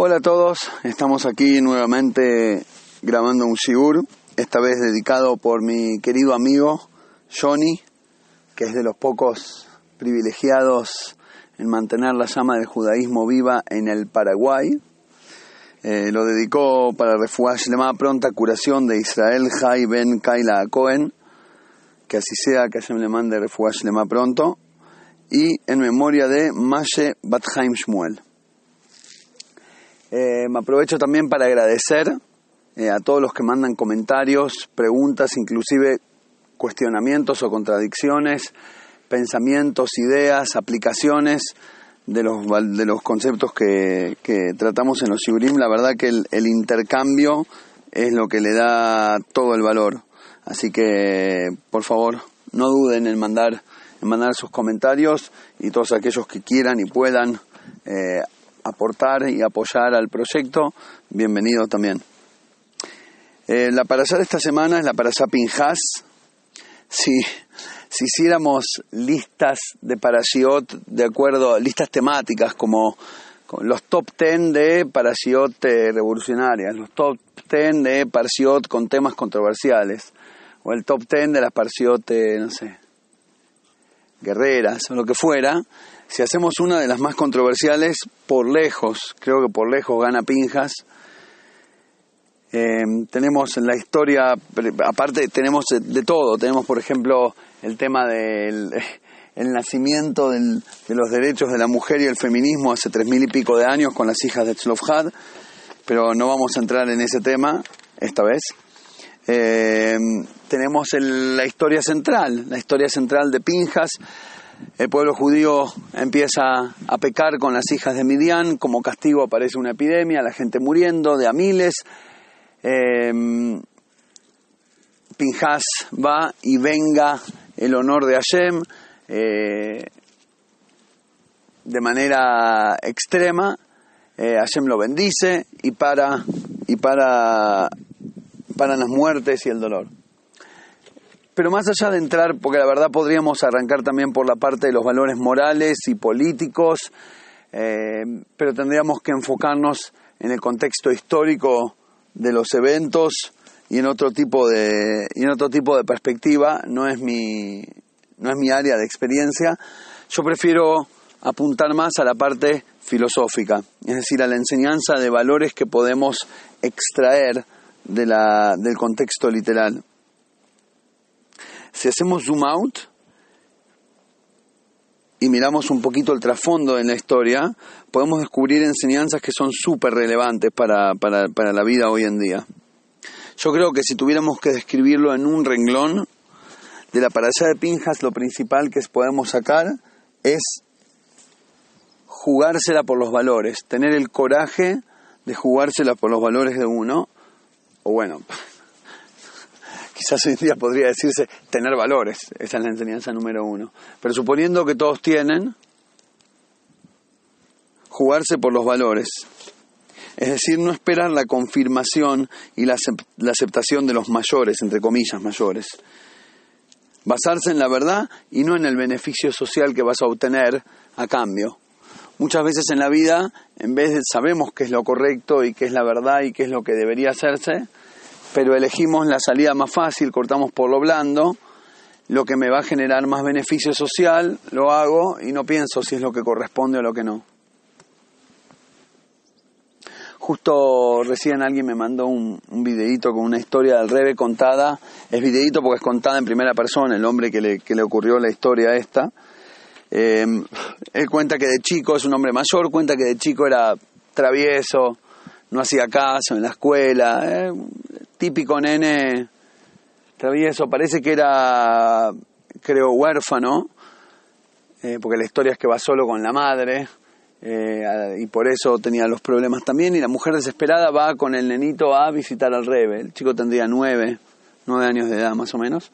Hola a todos, estamos aquí nuevamente grabando un shiur, esta vez dedicado por mi querido amigo Johnny, que es de los pocos privilegiados en mantener la llama del judaísmo viva en el Paraguay. Eh, lo dedicó para refugiar la pronta curación de Israel Jai Ben Kaila Cohen, que así sea, que Hashem le mande refugiar pronto, y en memoria de Mashe Bathaim Shmuel. Eh, me aprovecho también para agradecer eh, a todos los que mandan comentarios, preguntas, inclusive cuestionamientos o contradicciones, pensamientos, ideas, aplicaciones de los, de los conceptos que, tratamos en los Sigurim. La verdad que el, intercambio es lo que le da todo el valor. Así que, por favor, no duden en mandar, en mandar sus comentarios y todos aquellos que quieran y puedan eh, aportar y apoyar al proyecto, bienvenido también. Eh, la parasha de esta semana es la parasha Pinjas. Si, si hiciéramos listas de parashiot de acuerdo, listas temáticas como los top 10 de parashiot eh, revolucionarias, los top 10 de parashiot con temas controversiales, o el top 10 de las parashiot, eh, no sé, guerreras o lo que fuera, si hacemos una de las más controversiales, por lejos, creo que por lejos gana Pinjas. Eh, tenemos en la historia, aparte tenemos de todo, tenemos por ejemplo el tema del el nacimiento de los derechos de la mujer y el feminismo hace tres mil y pico de años con las hijas de Tzlofhad, pero no vamos a entrar en ese tema esta vez. Eh, tenemos la historia central, la historia central de Pinjas, el pueblo judío empieza a pecar con las hijas de Midian, como castigo aparece una epidemia, la gente muriendo de a miles. Eh, Pinjas va y venga el honor de Hashem eh, de manera extrema. Eh, Hashem lo bendice y para, y para, para las muertes y el dolor. Pero más allá de entrar, porque la verdad podríamos arrancar también por la parte de los valores morales y políticos, eh, pero tendríamos que enfocarnos en el contexto histórico de los eventos y en otro tipo de y en otro tipo de perspectiva. No es mi no es mi área de experiencia. Yo prefiero apuntar más a la parte filosófica es decir a la enseñanza de valores que podemos extraer de la, del contexto literal si hacemos zoom out y miramos un poquito el trasfondo en la historia, podemos descubrir enseñanzas que son súper relevantes para, la vida hoy en día. Yo creo que si tuviéramos que describirlo en un renglón, de la parasha de Pinjas lo principal que podemos sacar es jugársela por los valores, tener el coraje de jugársela por los valores de uno, o bueno, quizás hoy en día podría decirse tener valores, esa es la enseñanza número uno. Pero suponiendo que todos tienen, jugarse por los valores. Es decir, no esperar la confirmación y la, aceptación de los mayores, entre comillas mayores. Basarse en la verdad y no en el beneficio social que vas a obtener a cambio. Muchas veces en la vida, en vez de sabemos qué es lo correcto y qué es la verdad y qué es lo que debería hacerse, pero elegimos la salida más fácil, cortamos por lo blando, lo que me va a generar más beneficio social, lo hago y no pienso si es lo que corresponde o lo que no. Justo recién alguien me mandó un, un videíto con una historia del Rebe contada. Es videíto porque es contada en primera persona, el hombre que le, que le ocurrió la historia esta. Eh, él cuenta que de chico, es un hombre mayor, cuenta que de chico era travieso, no hacía caso en la escuela, eh, típico nene travieso, parece que era, creo, huérfano, eh, porque la historia es que va solo con la madre, eh, y por eso tenía los problemas también, y la mujer desesperada va con el nenito a visitar al Rebe, el chico tendría nueve, nueve años de edad más o menos,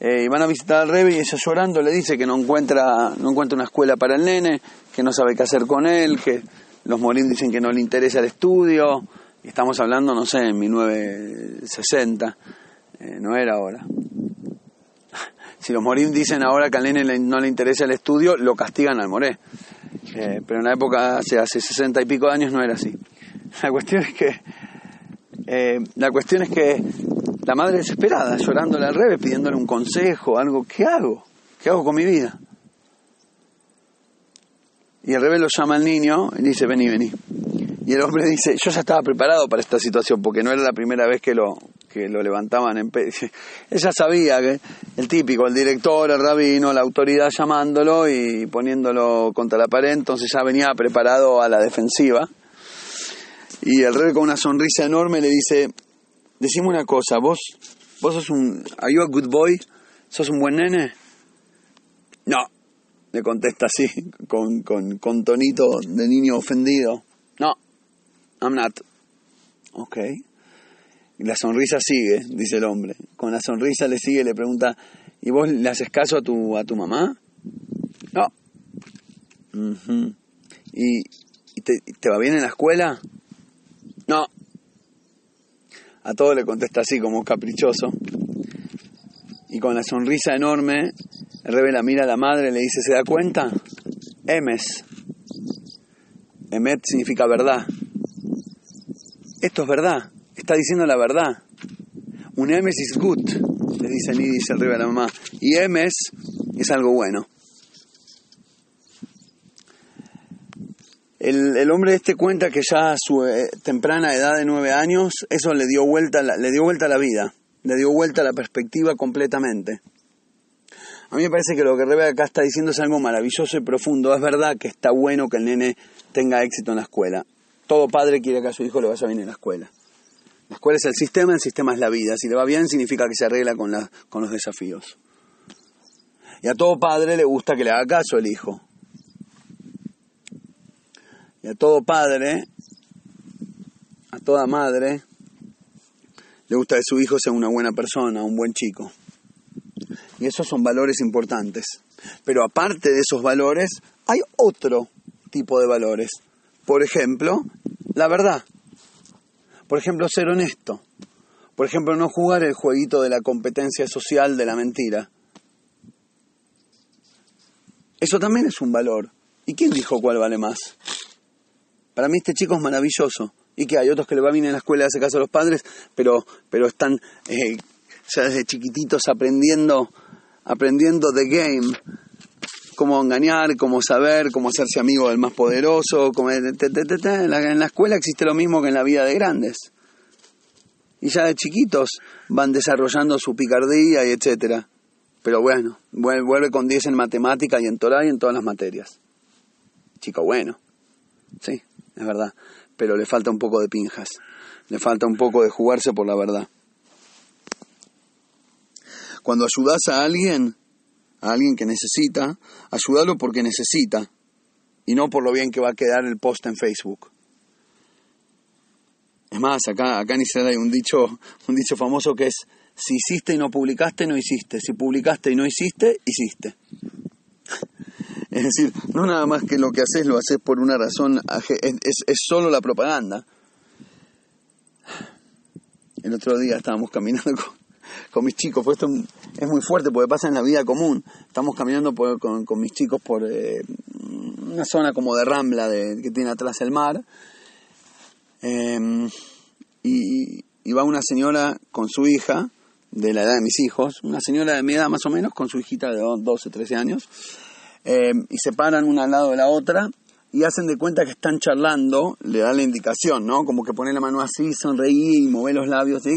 y van a visitar al Rebe y ella llorando le dice que no encuentra, no encuentra una escuela para el nene, que no sabe qué hacer con él, que los Morín dicen que no le interesa el estudio, estamos hablando, no sé, en 1960, eh, no era ahora. Si los Morín dicen ahora que al nene no le interesa el estudio, lo castigan al Moré. Eh, pero en la época, hace, hace 60 y pico de años, no era así. La cuestión es que, eh, la cuestión es que la madre desesperada, llorándole al rebe, pidiéndole un consejo, algo, ¿qué hago? ¿Qué hago con mi vida? Y el rebe lo llama al niño y dice, vení, vení. Y el hombre dice, yo ya estaba preparado para esta situación, porque no era la primera vez que lo, que lo levantaban en Ella sabía que el típico, el director, el rabino, la autoridad llamándolo y poniéndolo contra la pared, entonces ya venía preparado a la defensiva. Y el rey con una sonrisa enorme le dice, decime una cosa, vos, vos sos un, are you a good boy? ¿Sos un buen nene? No, le contesta así, con, con, con tonito de niño ofendido. No, I'm not. Ok. Y la sonrisa sigue, dice el hombre. Con la sonrisa le sigue y le pregunta, ¿y vos le haces caso a tu, a tu mamá? No. ¿Y, te, te, va bien en la escuela? No. A todo le contesta así, como caprichoso. Y con la sonrisa enorme, el rebe la mira a la madre y le dice, ¿se da cuenta? Emes. Emet significa verdad. Esto es verdad está diciendo la verdad. Un emes is good, le dice dice el rey a la mamá. Y emes es algo bueno. El, el, hombre este cuenta que ya a su eh, temprana edad de nueve años, eso le dio vuelta, le dio vuelta a la vida, le dio vuelta a la perspectiva completamente. A mí me parece que lo que Rebe acá está diciendo es algo maravilloso y profundo. Es verdad que está bueno que el nene tenga éxito en la escuela. Todo padre quiere que a su hijo le vaya bien en la escuela. La escuela es el sistema, el sistema es la vida. Si le va bien, significa que se arregla con, con los desafíos. Y a todo padre le gusta que le haga caso el hijo. Y a todo padre, a toda madre, le gusta que su hijo sea una buena persona, un buen chico. Y esos son valores importantes. Pero aparte de esos valores, hay otro tipo de valores. Por ejemplo, la verdad. Por ejemplo, ser honesto. Por ejemplo, no jugar el jueguito de la competencia social de la mentira. Eso también es un valor. ¿Y quién dijo cuál vale más? Para mí este chico es maravilloso. Y que hay otros que le va bien en la escuela, hace caso a los padres, pero, pero están eh, ya desde chiquititos aprendiendo, aprendiendo the game cómo engañar, cómo saber, cómo hacerse amigo del más poderoso. en, la, escuela existe lo mismo que en la vida de grandes. Y ya de chiquitos van desarrollando su picardía y etcétera. Pero bueno, vuelve con 10 en matemática y en Torah y en todas las materias. Chico bueno. Sí, es verdad. Pero le falta un poco de pinjas. Le falta un poco de jugarse por la verdad. Cuando ayudas a alguien, a alguien que necesita, ayúdalo porque necesita y no por lo bien que va a quedar el post en Facebook. Es más, acá, acá en Israel hay un dicho, un dicho famoso que es, si hiciste y no publicaste, no hiciste. Si publicaste y no hiciste, hiciste. Es decir, no nada más que lo que haces lo haces por una razón, es, es solo la propaganda. El otro día estábamos caminando con, con mis chicos, pues esto es muy fuerte porque pasa en la vida común. Estamos caminando con, mis chicos por eh, una zona como de rambla que tiene atrás el mar. Em, y, va una señora con su hija, de la edad de mis hijos, una señora de mi edad más o menos, con su hijita de 12, 13 años, em, y se paran una al lado de la otra y hacen de cuenta que están charlando, le da la indicación, ¿no? Como que pone la mano así, sonreí y mueve los labios, ¿sí?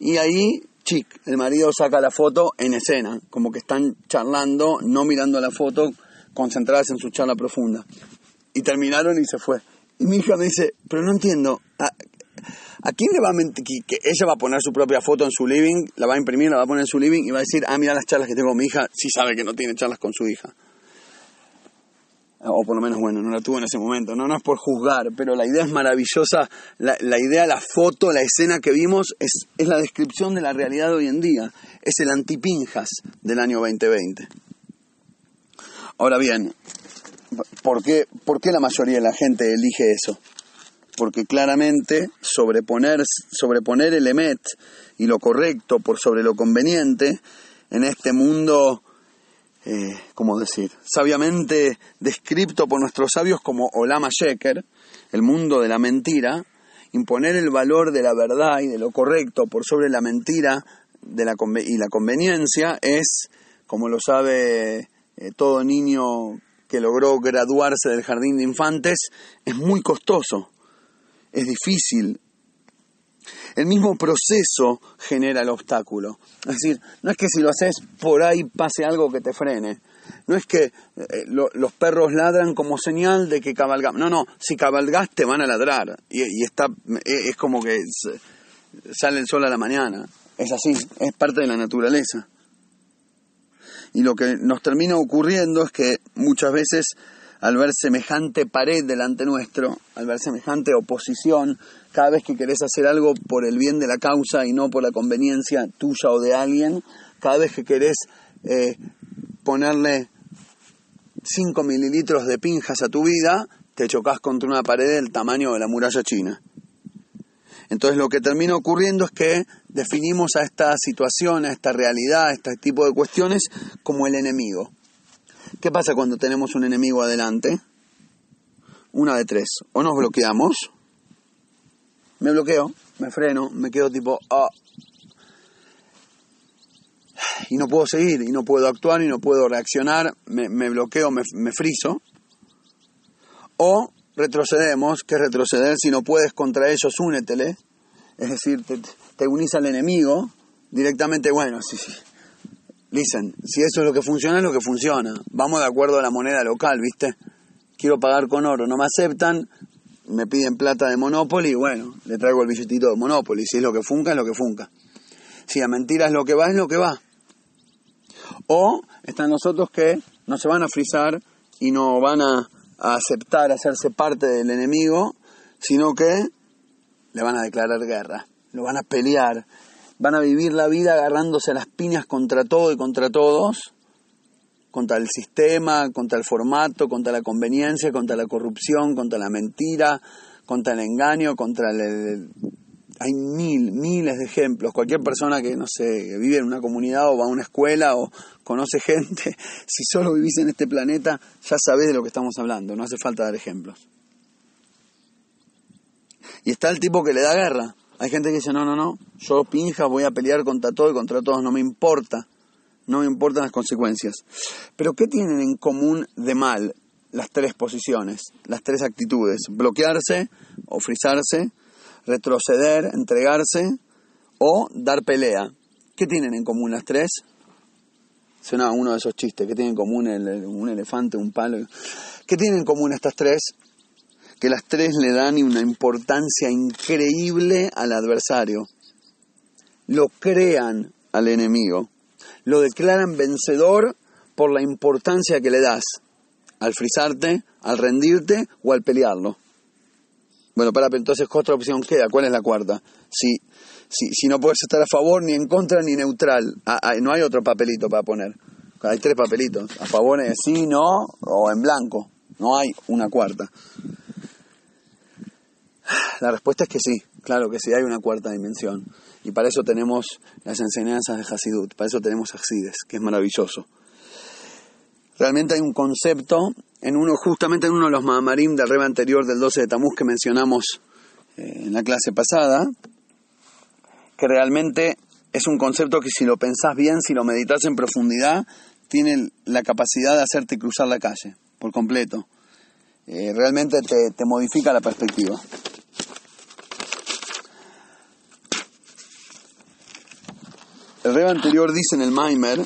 Y ahí chic, el marido saca la foto en escena, como que están charlando, no mirando la foto, concentradas en su charla profunda. Y terminaron y se fue. Y mi hija me dice, pero no entiendo, ¿a, quién le va a mentir? Que, ella va a poner su propia foto en su living, la va a imprimir, la va a poner en su living y va a decir, ah, mira las charlas que tengo con mi hija, sí sabe que no tiene charlas con su hija o por lo menos, bueno, no la tuvo en ese momento, no, no es por juzgar, pero la idea es maravillosa, la, la idea, la foto, la escena que vimos es, es, la descripción de la realidad de hoy en día, es el antipinjas del año 2020. Ahora bien, ¿por qué, ¿por qué la mayoría de la gente elige eso? Porque claramente sobreponer, sobreponer el emet y lo correcto por sobre lo conveniente en este mundo eh, ¿cómo decir? Sabiamente descrito por nuestros sabios como Olama Sheker, el mundo de la mentira, imponer el valor de la verdad y de lo correcto por sobre la mentira de la y la conveniencia es, como lo sabe eh, todo niño que logró graduarse del jardín de infantes, es muy costoso, es difícil. El mismo proceso genera el obstáculo. Es decir, no es que si lo haces por ahí pase algo que te frene. No es que eh, los perros ladran como señal de que cabalgas. No, no, si cabalgas te van a ladrar. Y, está, es como que sale el sol a la mañana. Es así, es parte de la naturaleza. Y lo que nos termina ocurriendo es que muchas veces al ver semejante pared delante nuestro, al ver semejante oposición, cada vez que querés hacer algo por el bien de la causa y no por la conveniencia tuya o de alguien, cada vez que querés eh, ponerle 5 mililitros de pinjas a tu vida, te chocas contra una pared del tamaño de la muralla china. Entonces lo que termina ocurriendo es que definimos a esta situación, a esta realidad, a este tipo de cuestiones como el enemigo. ¿Qué pasa cuando tenemos un enemigo adelante? Una de tres. O nos bloqueamos, me bloqueo, me freno, me quedo tipo, ah, y no puedo seguir, y no puedo actuar, y no puedo reaccionar, me, bloqueo, me, me friso. O retrocedemos, que retroceder, si no puedes contra ellos, únetele, es decir, te, unís al enemigo, directamente, bueno, sí, sí, listen, si eso es lo que funciona, es lo que funciona, vamos de acuerdo a la moneda local, ¿viste? Quiero pagar con oro, no me aceptan, me piden plata de Monopoly, bueno, le traigo el billetito de Monopoly, si es lo que funca, es lo que funca. Si a mentira es lo que va, es lo que va. O están nosotros que no se van a frizar y no van a a aceptar hacerse parte del enemigo, sino que le van a declarar guerra, lo van a pelear, van a vivir la vida agarrándose a las piñas contra todo y contra todos, contra el sistema, contra el formato, contra la conveniencia, contra la corrupción, contra la mentira, contra el engaño, contra el, hay mil, miles de ejemplos. Cualquier persona que, no sé, vive en una comunidad o va a una escuela o conoce gente, si solo vivís en este planeta, ya sabés de lo que estamos hablando, no hace falta dar ejemplos. Y está el tipo que le da guerra. Hay gente que dice, no, no, no, yo pinja voy a pelear contra todo y contra todos, no me importa, no me importan las consecuencias. Pero ¿qué tienen en común de mal las tres posiciones, las tres actitudes? Bloquearse o retroceder, entregarse o dar pelea. ¿Qué tienen en común las tres? Suena uno de esos chistes. ¿Qué tienen en común un elefante, un palo? ¿Qué tienen en común estas tres? Que las tres le dan una importancia increíble al adversario. Lo crean al enemigo. Lo declaran vencedor por la importancia que le das al frizarte, al rendirte o al pelearlo. Bueno, para, entonces, ¿qué otra opción queda? ¿Cuál es la cuarta? Si, si, si no puedes estar a favor, ni en contra, ni neutral. Ah, ah, no hay otro papelito para poner. Hay tres papelitos. A favor sí, no, o en blanco. No hay una cuarta. La respuesta es que sí, claro que sí, hay una cuarta dimensión. Y para eso tenemos las enseñanzas de Hasidut, para eso tenemos Hasides, que es maravilloso. Realmente hay un concepto en uno, justamente en uno de los Mahamarim del Reba anterior del 12 de Tamuz que mencionamos eh, en la clase pasada, que realmente es un concepto que si lo pensás bien, si lo meditas en profundidad, tiene la capacidad de hacerte cruzar la calle por completo. Eh, realmente te, te modifica la perspectiva. El Reba anterior dice en el Maimer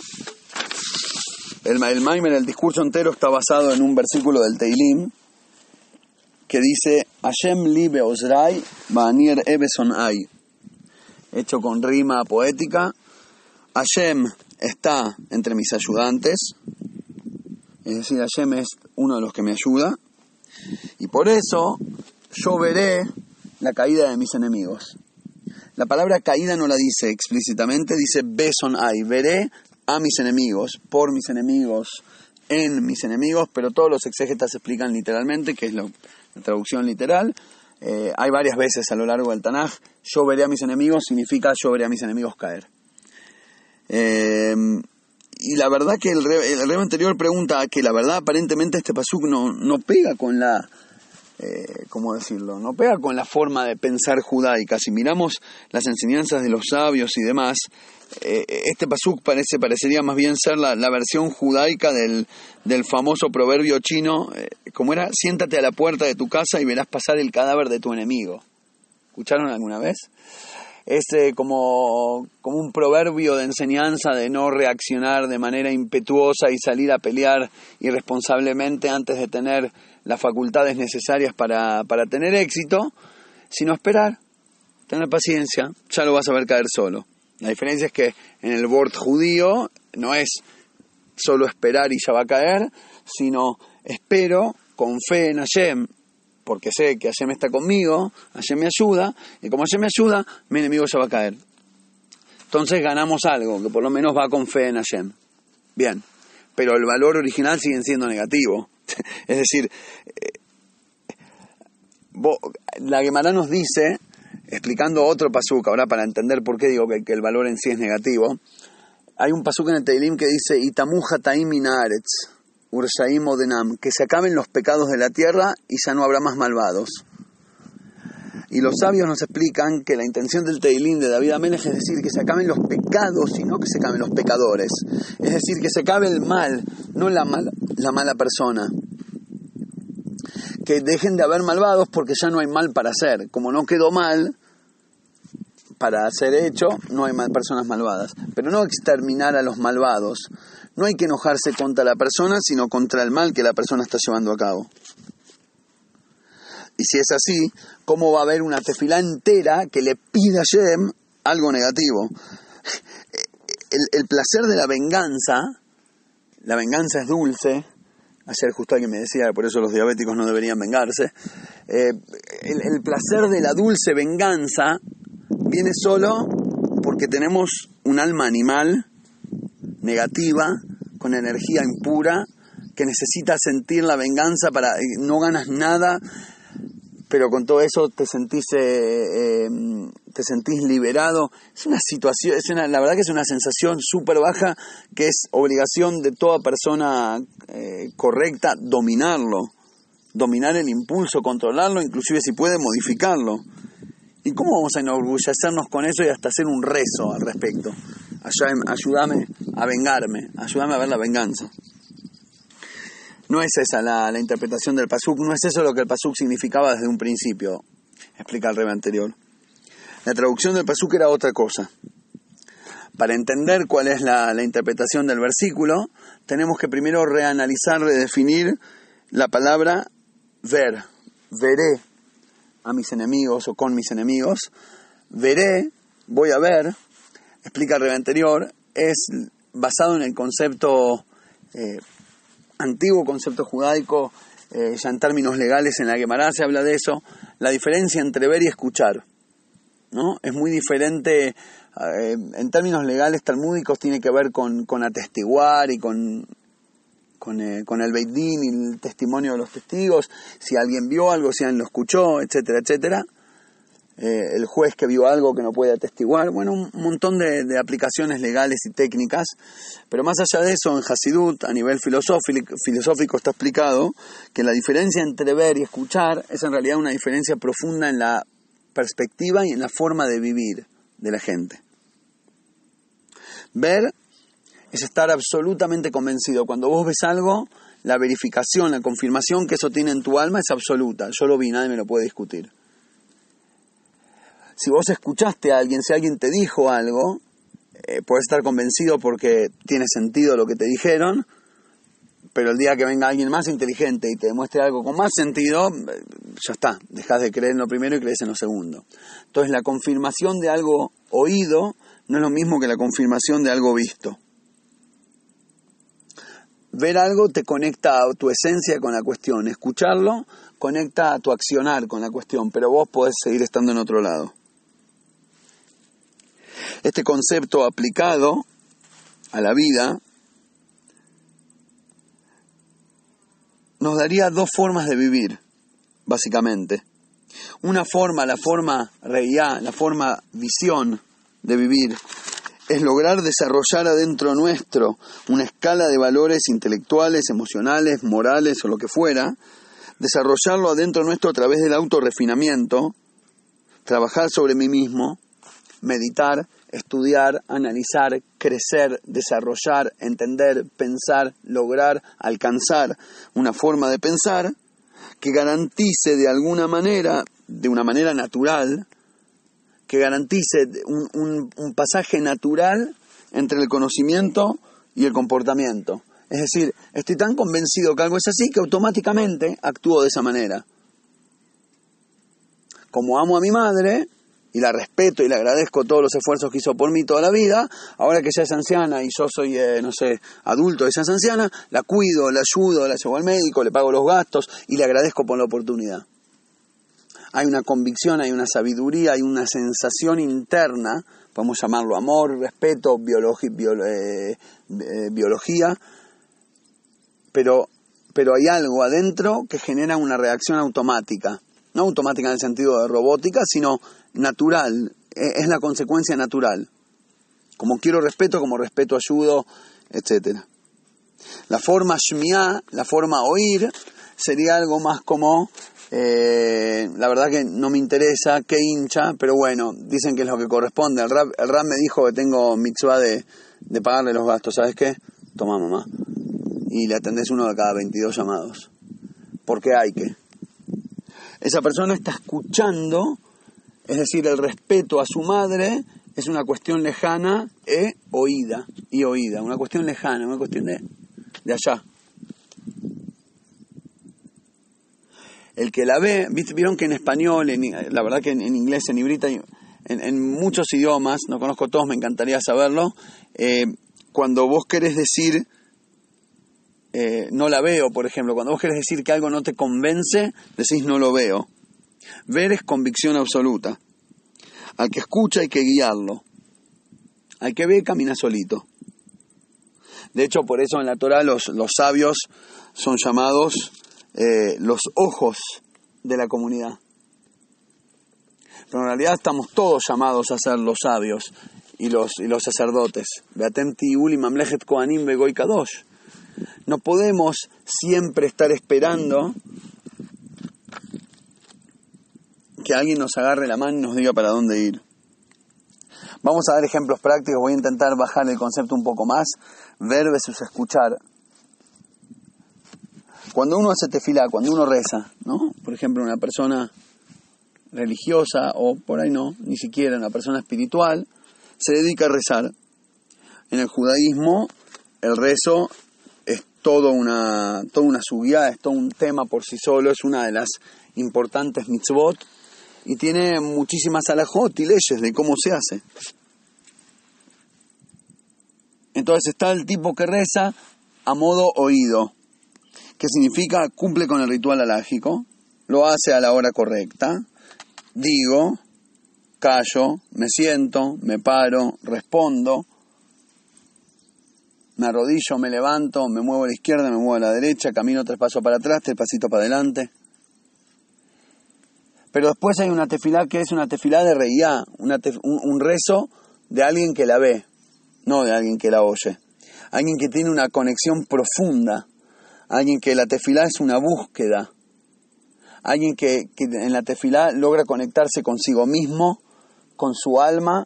el, el Maimer, el discurso entero está basado en un versículo del Teilim que dice Hashem libe osrai ba'anir ebeson ay. Hecho con rima poética. Hashem está entre mis ayudantes. Es decir, Hashem es uno de los que me ayuda. Y por eso yo veré la caída de mis enemigos. La palabra caída no la dice explícitamente, dice beson ay. Veré a mis enemigos, por mis enemigos, en mis enemigos, pero todos los exégetas explican literalmente, que es la traducción literal. Eh, hay varias veces a lo largo del Tanaj, yo veré a mis enemigos significa yo veré a mis enemigos caer. Eh, y la verdad que el rebe, anterior pregunta que la verdad aparentemente este pasuk no, no pega con la, eh, ¿cómo decirlo? No pega con la forma de pensar judaica. Si miramos las enseñanzas de los sabios y demás, eh, este pasuk parece, parecería más bien ser la, versión judaica del, del, famoso proverbio chino, eh, como era, siéntate a la puerta de tu casa y verás pasar el cadáver de tu enemigo. ¿Escucharon alguna vez? es como, como un proverbio de enseñanza de no reaccionar de manera impetuosa y salir a pelear irresponsablemente antes de tener las facultades necesarias para, para tener éxito, sino esperar, tener paciencia, ya lo vas a ver caer solo. La diferencia es que en el board judío no es solo esperar y ya va a caer, sino espero con fe en Hashem, porque sé que Hashem está conmigo, Hashem me ayuda, y como Hashem me ayuda, mi enemigo se va a caer. Entonces ganamos algo, que por lo menos va con fe en Hashem. Bien, pero el valor original sigue siendo negativo. es decir, eh, la Gemara nos dice, explicando otro pasuk, ahora para entender por qué digo que, el valor en sí es negativo, hay un pasuk en el Teilim que dice, Itamuja que se acaben los pecados de la tierra y ya no habrá más malvados. Y los sabios nos explican que la intención del Teilín de David Amelech es decir que se acaben los pecados y no que se acaben los pecadores. Es decir, que se acabe el mal, no la, la mala persona. Que dejen de haber malvados porque ya no hay mal para hacer. Como no quedó mal para ser hecho, no hay personas malvadas. Pero no exterminar a los malvados, no hay que enojarse contra la persona, sino contra el mal que la persona está llevando a cabo. Y si es así, ¿cómo va a haber una tefilá entera que le pida a Shem algo negativo? El, placer de la venganza, la venganza es dulce, ayer justo alguien me decía que por eso los diabéticos no deberían vengarse, eh, el, el placer de la dulce venganza viene solo porque tenemos un alma animal negativa, con energía impura, que necesita sentir la venganza para no ganas nada, pero con todo eso te sentís eh, em, te sentís liberado. Es una situación, es una, la verdad que es una sensación súper baja que es obligación de toda persona eh, correcta dominarlo, dominar el impulso, controlarlo, inclusive si puede modificarlo. ¿Y cómo vamos a enorgullecernos con eso y hasta hacer un rezo al respecto? ayúdame a vengarme, ayúdame a ver la venganza. No es esa la, interpretación del Pasuk, no es eso lo que el Pasuk significaba desde un principio, explica el rey anterior. La traducción del Pasuk era otra cosa. Para entender cuál es la, la interpretación del versículo, tenemos que primero reanalizar, redefinir la palabra ver. Veré a mis enemigos o con mis enemigos. Veré, voy a ver, explica el rey anterior, es basado en el concepto eh, antiguo, concepto judaico, eh, ya en términos legales en la Gemara se habla de eso, la diferencia entre ver y escuchar. ¿no? Es muy diferente, eh, en términos legales talmúdicos tiene que ver con, con atestiguar y con, con, con el Beit y el testimonio de los testigos, si alguien vio algo, si alguien lo escuchó, etcétera, etcétera. Eh, el juez que vio algo que no puede atestiguar, bueno, un montón de, aplicaciones legales y técnicas, pero más allá de eso, en Hasidut, a nivel filosófico, filosófico está explicado que la diferencia entre ver y escuchar es en realidad una diferencia profunda en la perspectiva y en la forma de vivir de la gente. Ver es estar absolutamente convencido. Cuando vos ves algo, la verificación, la confirmación que eso tiene en tu alma es absoluta. Yo lo vi, nadie me lo puede discutir si vos escuchaste a alguien, si alguien te dijo algo, eh, puedes estar convencido porque tiene sentido lo que te dijeron, pero el día que venga alguien más inteligente y te demuestre algo con más sentido, eh, ya está, dejas de creer en lo primero y crees en lo segundo. Entonces la confirmación de algo oído no es lo mismo que la confirmación de algo visto. Ver algo te conecta a tu esencia con la cuestión, escucharlo conecta a tu accionar con la cuestión, pero vos podés seguir estando en otro lado. Este concepto aplicado a la vida nos daría dos formas de vivir, básicamente. Una forma, la forma reía, la forma visión de vivir, es lograr desarrollar adentro nuestro una escala de valores intelectuales, emocionales, morales o lo que fuera, desarrollarlo adentro nuestro a través del autorrefinamiento, trabajar sobre mí mismo, meditar, estudiar, analizar, crecer, desarrollar, entender, pensar, lograr, alcanzar una forma de pensar que garantice de alguna manera, de una manera natural, que garantice un, pasaje natural entre el conocimiento y el comportamiento. Es decir, estoy tan convencido que algo es así que automáticamente actúo de esa manera. Como amo a mi madre, y la respeto y le agradezco todos los esfuerzos que hizo por mí toda la vida, ahora que ella es anciana y yo soy, eh, no sé, adulto de esa anciana, la cuido, la ayudo, la llevo al médico, le pago los gastos y le agradezco por la oportunidad. Hay una convicción, hay una sabiduría, hay una sensación interna, podemos llamarlo amor, respeto, eh, eh, biología, pero, pero hay algo adentro que genera una reacción automática. No automática en el sentido de robótica, sino natural, e, es la consecuencia natural. Como quiero respeto, como respeto ayudo, etc. La forma shmiá, la forma oír, sería algo más como, eh, la verdad que no me interesa, qué hincha, pero bueno, dicen que es lo que corresponde. El rap, el rap me dijo que tengo mitzvah de, de pagarle los gastos, ¿sabes qué? Toma mamá. Y le atendés uno de cada 22 llamados. Porque hay que. Esa persona está escuchando es decir, el respeto a su madre es una cuestión lejana e oída, y oída, una cuestión lejana, una cuestión de, de allá. El que la ve, vieron que en español, en, la verdad que en, inglés, en hibrita, en, en, muchos idiomas, no conozco todos, me encantaría saberlo, eh, cuando vos querés decir eh, no la veo, por ejemplo, cuando vos querés decir que algo no te convence, decís no lo veo. Ver es convicción absoluta. Al que escucha hay que guiarlo. Al que ve camina solito. De hecho, por eso en la Torah los, los sabios son llamados eh, los ojos de la comunidad. Pero en realidad estamos todos llamados a ser los sabios y los, y los sacerdotes. No podemos siempre estar esperando que alguien nos agarre la mano y nos diga para dónde ir. Vamos a dar ejemplos prácticos, voy a intentar bajar el concepto un poco más, ver versus escuchar. Cuando uno hace tefilá, cuando uno reza, ¿no? Por ejemplo, una persona religiosa o por ahí no, ni siquiera una persona espiritual, se dedica a rezar. En el judaísmo, el rezo es todo una, toda una subida, es todo un tema por sí solo, es una de las importantes mitzvot y tiene muchísimas alajot y leyes de cómo se hace. Entonces está el tipo que reza a modo oído, que significa cumple con el ritual alágico, lo hace a la hora correcta, digo, callo, me siento, me paro, respondo, me arrodillo, me levanto, me muevo a la izquierda, me muevo a la derecha, camino tres pasos para atrás, tres pasitos para adelante. Pero después hay una tefilá que es una tefilá de reía, un, rezo de alguien que la ve, no de alguien que la oye. Alguien que tiene una conexión profunda, alguien que la tefilá es una búsqueda, alguien que, en la tefilá logra conectarse consigo mismo, con su alma.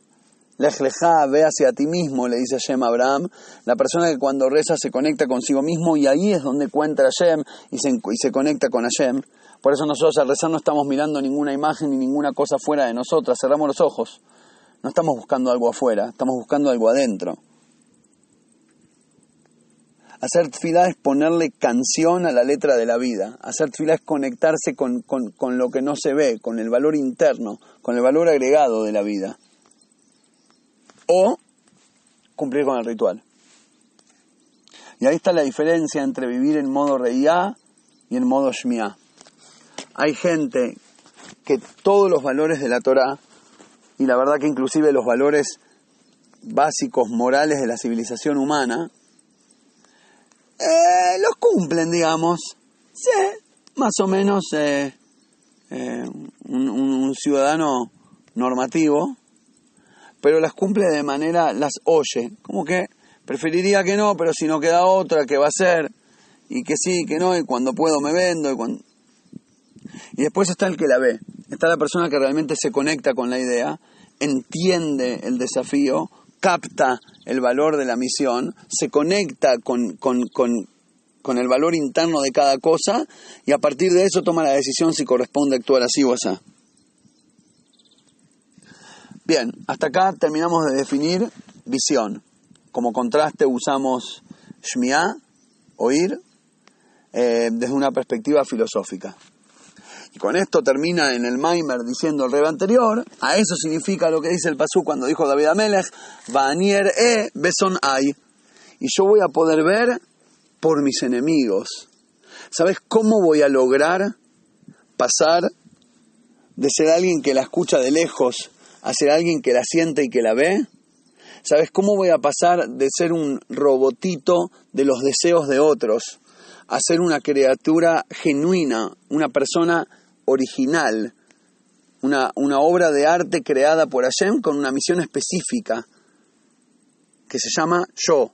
Lejlejá, ve hacia ti mismo, le dice Hashem a Abraham. La persona que cuando reza se conecta consigo mismo y ahí es donde encuentra Hashem y se, y se conecta con Hashem. Por eso nosotros al rezar no estamos mirando ninguna imagen ni ninguna cosa fuera de nosotras, cerramos los ojos. No estamos buscando algo afuera, estamos buscando algo adentro. Hacer tefilá es ponerle canción a la letra de la vida. Hacer tefilá es conectarse con, con, lo que no se ve, con el valor interno, con el valor agregado de la vida. O cumplir con el ritual. Y ahí está la diferencia entre vivir en modo reía y en modo shmiá hay gente que todos los valores de la Torah, y la verdad que inclusive los valores básicos morales de la civilización humana, eh, los cumplen, digamos. Sí, más o menos eh, eh, un, ciudadano normativo, pero las cumple de manera, las oye, como que preferiría que no, pero si no queda otra, ¿qué va a ser? Y que sí, que no, y cuando puedo me vendo. Y, cuando... y después está el que la ve, está la persona que realmente se conecta con la idea, entiende el desafío, capta el valor de la misión, se conecta con, con, con, el valor interno de cada cosa y a partir de eso toma la decisión si corresponde actuar así o así. Bien, hasta acá terminamos de definir visión. Como contraste usamos shmiá, oír, eh, desde una perspectiva filosófica. Y con esto termina en el Maimer diciendo el rebe anterior, a eso significa lo que dice el Pasú cuando dijo David Amelech, Vanier e beson ay, y yo voy a poder ver por mis enemigos. ¿Sabes cómo voy a lograr pasar de ser alguien que la escucha de lejos a ser alguien que la siente y que la ve? ¿Sabes cómo voy a pasar de ser un robotito de los deseos de otros a ser una criatura genuina, una persona original, una, una obra de arte creada por Hashem con una misión específica que se llama yo,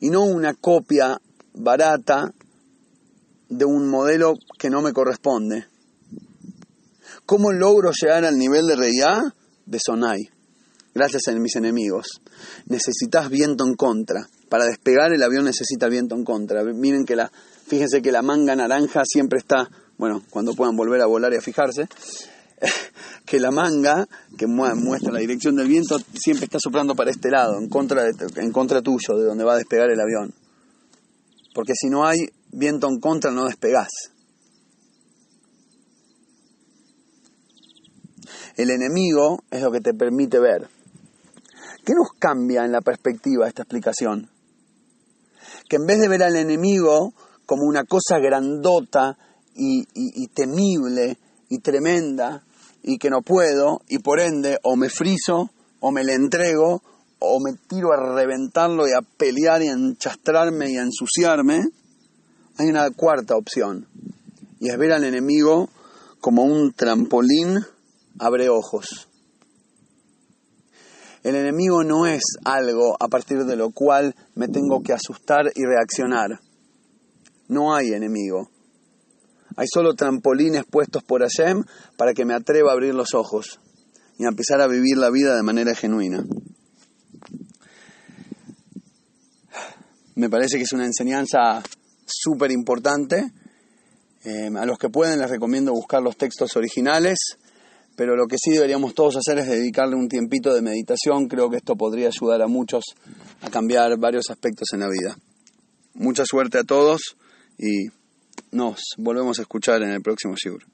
y no una copia barata de un modelo que no me corresponde. ¿Cómo logro llegar al nivel de realidad? De Sonai, gracias a mis enemigos. Necesitas viento en contra. Para despegar el avión necesita viento en contra. Miren que la, fíjense que la manga naranja siempre está bueno, cuando puedan volver a volar y a fijarse, que la manga que muestra la dirección del viento siempre está soplando para este lado, en contra, en contra tuyo, de donde va a despegar el avión. Porque si no hay viento en contra, no despegás. El enemigo es lo que te permite ver. ¿Qué nos cambia en la perspectiva esta explicación? Que en vez de ver al enemigo como una cosa grandota y, temible y tremenda y que no puedo y por ende o me friso o me le entrego o me tiro a reventarlo y a pelear y a enchastrarme y a ensuciarme, hay una cuarta opción y es ver al enemigo como un trampolín abre ojos. El enemigo no es algo a partir de lo cual me tengo que asustar y reaccionar. No hay enemigo. Hay solo trampolines puestos por Hashem para que me atreva a abrir los ojos y a empezar a vivir la vida de manera genuina. Me parece que es una enseñanza súper importante. Eh, a los que pueden les recomiendo buscar los textos originales, pero lo que sí deberíamos todos hacer es dedicarle un tiempito de meditación. Creo que esto podría ayudar a muchos a cambiar varios aspectos en la vida. Mucha suerte a todos y nos volvemos a escuchar en el próximo Shiur.